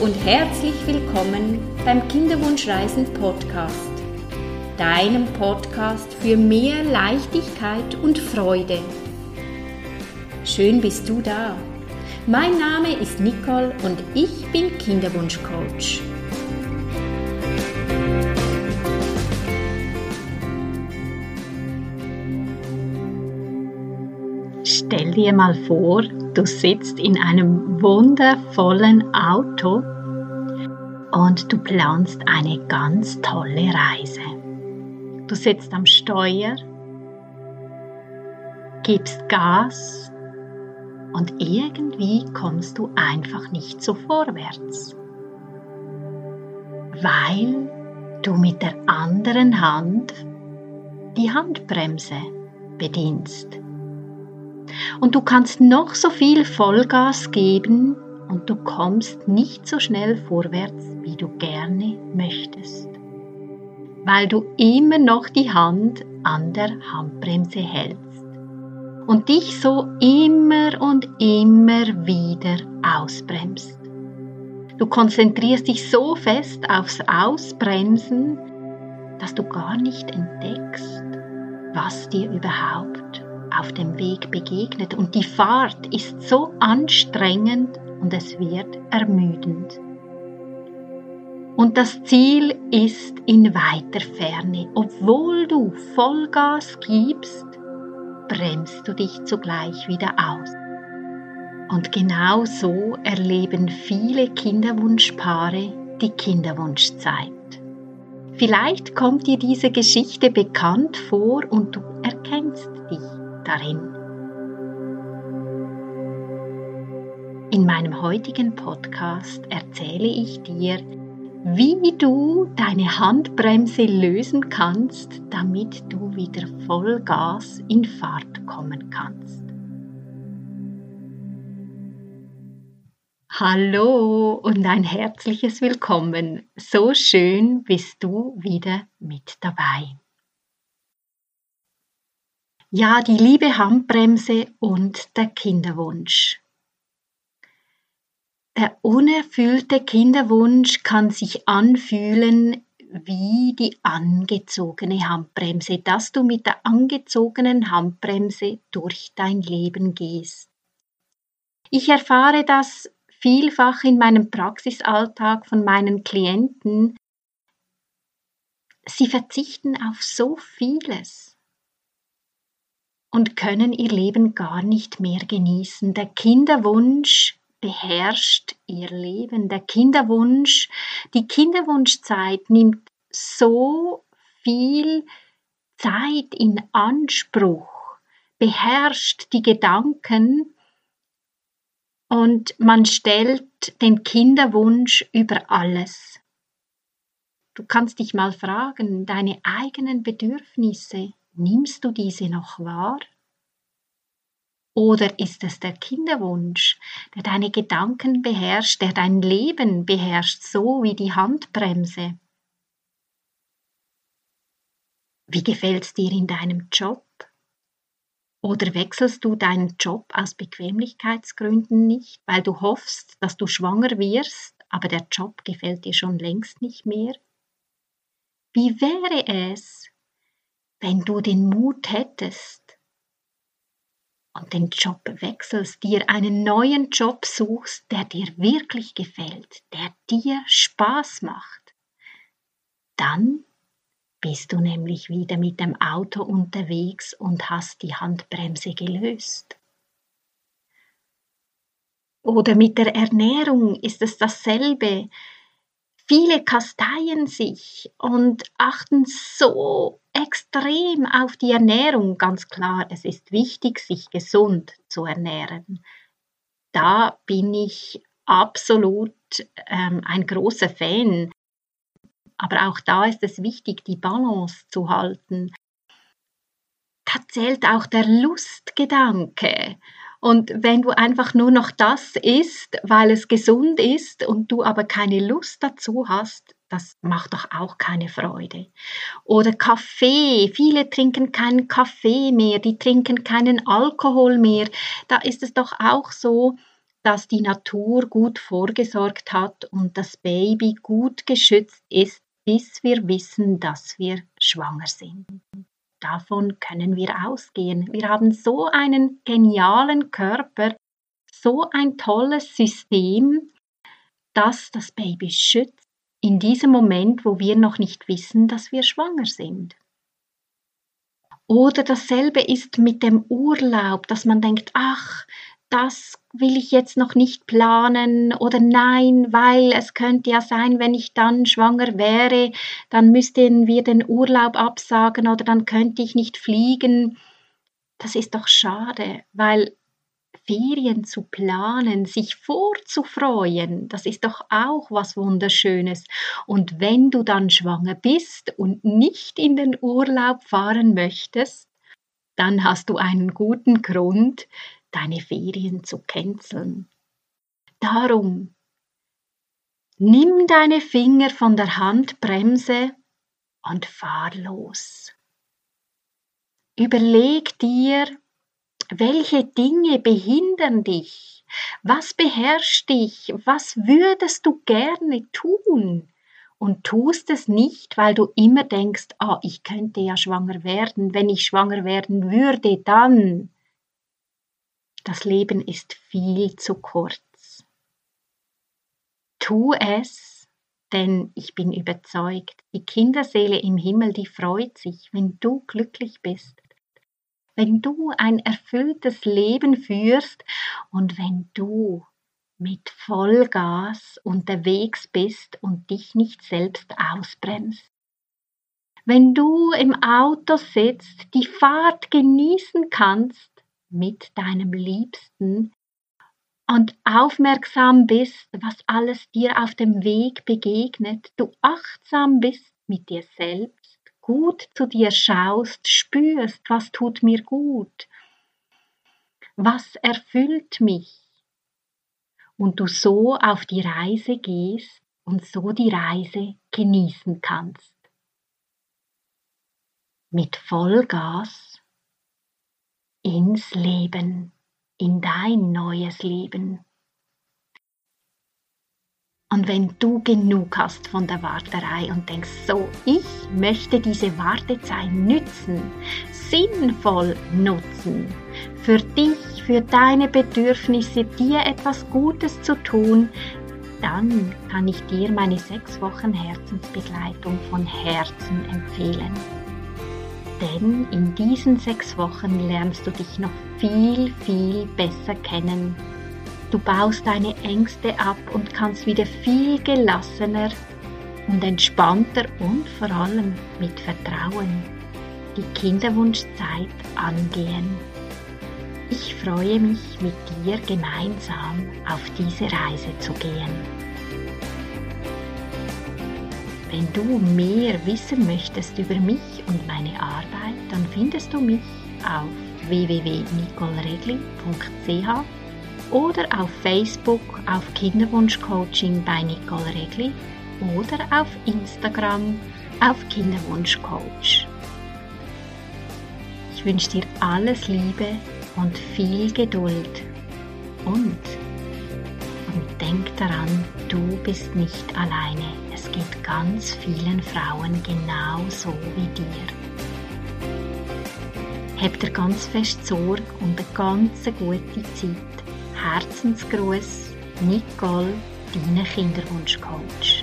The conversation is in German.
und herzlich willkommen beim Kinderwunschreisen Podcast, deinem Podcast für mehr Leichtigkeit und Freude. Schön bist du da. Mein Name ist Nicole und ich bin Kinderwunschcoach. Stell dir mal vor, du sitzt in einem wundervollen Auto und du planst eine ganz tolle Reise. Du sitzt am Steuer, gibst Gas und irgendwie kommst du einfach nicht so vorwärts, weil du mit der anderen Hand die Handbremse bedienst. Und du kannst noch so viel Vollgas geben und du kommst nicht so schnell vorwärts, wie du gerne möchtest, weil du immer noch die Hand an der Handbremse hältst und dich so immer und immer wieder ausbremst. Du konzentrierst dich so fest aufs Ausbremsen, dass du gar nicht entdeckst, was dir überhaupt auf dem Weg begegnet. Und die Fahrt ist so anstrengend und es wird ermüdend. Und das Ziel ist in weiter Ferne. Obwohl du Vollgas gibst, bremst du dich zugleich wieder aus. Und genau so erleben viele Kinderwunschpaare die Kinderwunschzeit. Vielleicht kommt dir diese Geschichte bekannt vor und du erkennst dich darin. In meinem heutigen Podcast erzähle ich dir, wie du deine Handbremse lösen kannst, damit du wieder Vollgas in Fahrt kommen kannst. Hallo und ein herzliches Willkommen. So schön bist du wieder mit dabei. Ja, die liebe Handbremse und der Kinderwunsch. Der unerfüllte Kinderwunsch kann sich anfühlen wie die angezogene Handbremse, dass du mit der angezogenen Handbremse durch dein Leben gehst. Ich erfahre das vielfach in meinem Praxisalltag von meinen Klienten. Sie verzichten auf so vieles und können ihr Leben gar nicht mehr genießen. Der Kinderwunsch beherrscht ihr Leben. Der Kinderwunsch, die Kinderwunschzeit nimmt so viel Zeit in Anspruch, beherrscht die Gedanken und man stellt den Kinderwunsch über alles. Du kannst dich mal fragen, deine eigenen Bedürfnisse, Nimmst du diese noch wahr? Oder ist es der Kinderwunsch, der deine Gedanken beherrscht, der dein Leben beherrscht, so wie die Handbremse? Wie gefällt es dir in deinem Job? Oder wechselst du deinen Job aus Bequemlichkeitsgründen nicht, weil du hoffst, dass du schwanger wirst, aber der Job gefällt dir schon längst nicht mehr? Wie wäre es, wenn du den Mut hättest und den Job wechselst, dir einen neuen Job suchst, der dir wirklich gefällt, der dir Spaß macht, dann bist du nämlich wieder mit dem Auto unterwegs und hast die Handbremse gelöst. Oder mit der Ernährung ist es dasselbe. Viele kasteien sich und achten so extrem auf die Ernährung. Ganz klar, es ist wichtig, sich gesund zu ernähren. Da bin ich absolut ähm, ein großer Fan. Aber auch da ist es wichtig, die Balance zu halten. Da zählt auch der Lustgedanke. Und wenn du einfach nur noch das isst, weil es gesund ist und du aber keine Lust dazu hast, das macht doch auch keine Freude. Oder Kaffee. Viele trinken keinen Kaffee mehr, die trinken keinen Alkohol mehr. Da ist es doch auch so, dass die Natur gut vorgesorgt hat und das Baby gut geschützt ist, bis wir wissen, dass wir schwanger sind. Davon können wir ausgehen. Wir haben so einen genialen Körper, so ein tolles System, das das Baby schützt in diesem Moment, wo wir noch nicht wissen, dass wir schwanger sind. Oder dasselbe ist mit dem Urlaub, dass man denkt, ach, das will ich jetzt noch nicht planen oder nein, weil es könnte ja sein, wenn ich dann schwanger wäre, dann müssten wir den Urlaub absagen oder dann könnte ich nicht fliegen. Das ist doch schade, weil Ferien zu planen, sich vorzufreuen, das ist doch auch was Wunderschönes. Und wenn du dann schwanger bist und nicht in den Urlaub fahren möchtest, dann hast du einen guten Grund, deine Ferien zu canceln. Darum, nimm deine Finger von der Handbremse und fahr los. Überleg dir, welche Dinge behindern dich? Was beherrscht dich? Was würdest du gerne tun? Und tust es nicht, weil du immer denkst, ah, ich könnte ja schwanger werden. Wenn ich schwanger werden würde, dann. Das Leben ist viel zu kurz. Tu es, denn ich bin überzeugt, die Kinderseele im Himmel, die freut sich, wenn du glücklich bist wenn du ein erfülltes Leben führst und wenn du mit Vollgas unterwegs bist und dich nicht selbst ausbremst. Wenn du im Auto sitzt, die Fahrt genießen kannst mit deinem Liebsten und aufmerksam bist, was alles dir auf dem Weg begegnet, du achtsam bist mit dir selbst, gut zu dir schaust, spürst, was tut mir gut, was erfüllt mich und du so auf die Reise gehst und so die Reise genießen kannst. Mit Vollgas ins Leben, in dein neues Leben. Und wenn du genug hast von der Warterei und denkst, so, ich möchte diese Wartezeit nützen, sinnvoll nutzen, für dich, für deine Bedürfnisse, dir etwas Gutes zu tun, dann kann ich dir meine sechs Wochen Herzensbegleitung von Herzen empfehlen. Denn in diesen sechs Wochen lernst du dich noch viel, viel besser kennen Du baust deine Ängste ab und kannst wieder viel gelassener und entspannter und vor allem mit Vertrauen die Kinderwunschzeit angehen. Ich freue mich, mit dir gemeinsam auf diese Reise zu gehen. Wenn du mehr wissen möchtest über mich und meine Arbeit, dann findest du mich auf www.nicoleregli.ch oder auf Facebook auf Kinderwunschcoaching bei Nicole Regli oder auf Instagram auf Kinderwunschcoach. Ich wünsche dir alles Liebe und viel Geduld und, und denk daran, du bist nicht alleine. Geht ganz vielen Frauen genauso wie dir. Habt ihr ganz fest Sorge und eine ganz gute Zeit. Herzensgruß, Nicole, deine Kinderwunschcoach.